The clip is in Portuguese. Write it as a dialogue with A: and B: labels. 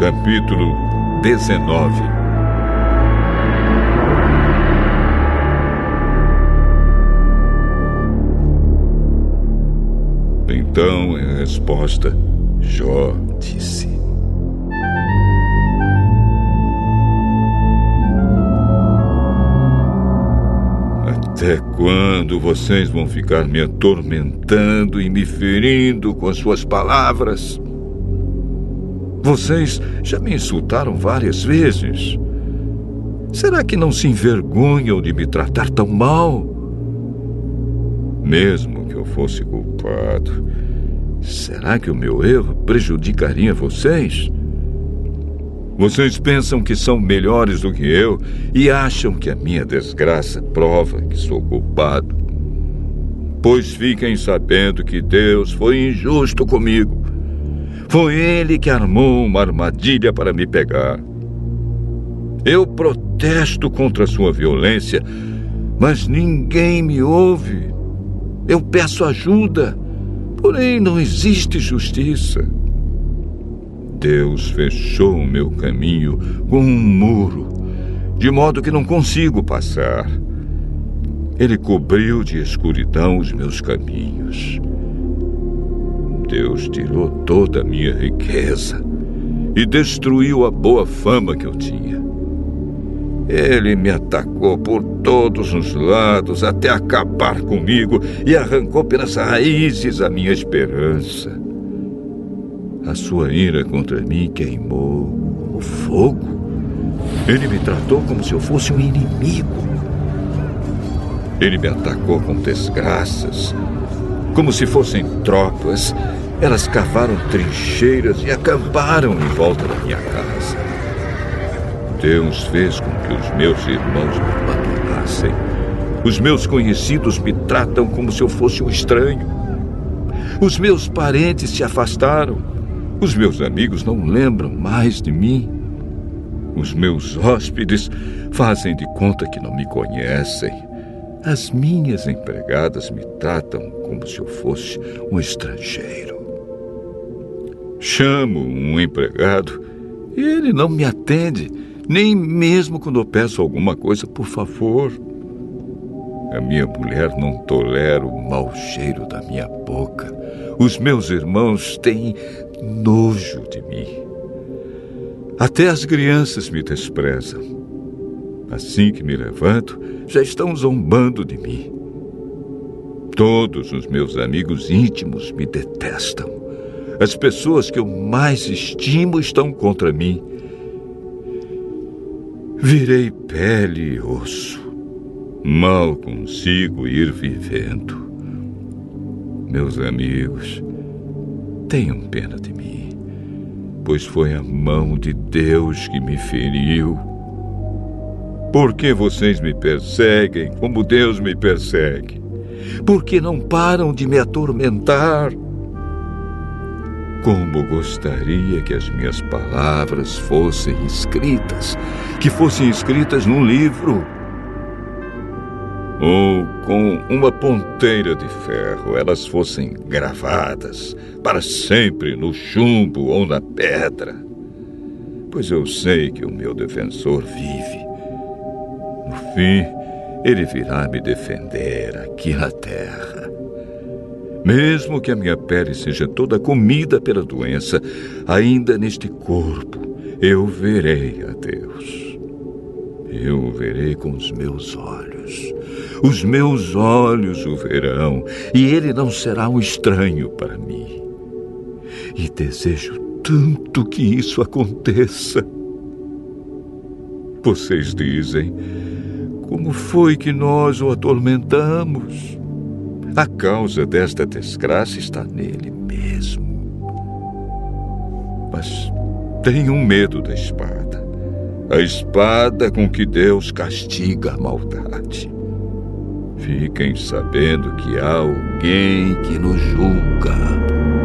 A: Capítulo 19 Então, em resposta, Jó disse: Até quando vocês vão ficar me atormentando e me ferindo com as suas palavras? Vocês já me insultaram várias vezes. Será que não se envergonham de me tratar tão mal? Mesmo que eu fosse culpado, será que o meu erro prejudicaria vocês? Vocês pensam que são melhores do que eu e acham que a minha desgraça prova que sou culpado. Pois fiquem sabendo que Deus foi injusto comigo. Foi Ele que armou uma armadilha para me pegar. Eu protesto contra sua violência, mas ninguém me ouve. Eu peço ajuda, porém não existe justiça. Deus fechou o meu caminho com um muro, de modo que não consigo passar. Ele cobriu de escuridão os meus caminhos. Deus tirou toda a minha riqueza e destruiu a boa fama que eu tinha. Ele me atacou por todos os lados até acabar comigo e arrancou pelas raízes a minha esperança. A sua ira contra mim queimou o fogo. Ele me tratou como se eu fosse um inimigo. Ele me atacou com desgraças, como se fossem tropas. Elas cavaram trincheiras e acamparam em volta da minha casa. Deus fez com que os meus irmãos me abandonassem. Os meus conhecidos me tratam como se eu fosse um estranho. Os meus parentes se afastaram. Os meus amigos não lembram mais de mim. Os meus hóspedes fazem de conta que não me conhecem. As minhas empregadas me tratam como se eu fosse um estrangeiro. Chamo um empregado e ele não me atende, nem mesmo quando eu peço alguma coisa, por favor. A minha mulher não tolera o mau cheiro da minha boca. Os meus irmãos têm nojo de mim. Até as crianças me desprezam. Assim que me levanto, já estão zombando de mim. Todos os meus amigos íntimos me detestam. As pessoas que eu mais estimo estão contra mim. Virei pele e osso. Mal consigo ir vivendo. Meus amigos, Tenham pena de mim, pois foi a mão de Deus que me feriu. Por que vocês me perseguem como Deus me persegue? Por que não param de me atormentar? Como gostaria que as minhas palavras fossem escritas, que fossem escritas num livro ou com uma ponteira de ferro elas fossem gravadas para sempre no chumbo ou na pedra. Pois eu sei que o meu defensor vive. No fim, ele virá me defender aqui na terra. Mesmo que a minha pele seja toda comida pela doença, ainda neste corpo eu verei a Deus. Eu o verei com os meus olhos os meus olhos o verão, e ele não será um estranho para mim. E desejo tanto que isso aconteça. Vocês dizem, como foi que nós o atormentamos? A causa desta desgraça está nele mesmo. Mas tenham medo da espada. A espada com que Deus castiga a maldade. Fiquem sabendo que há alguém que nos julga.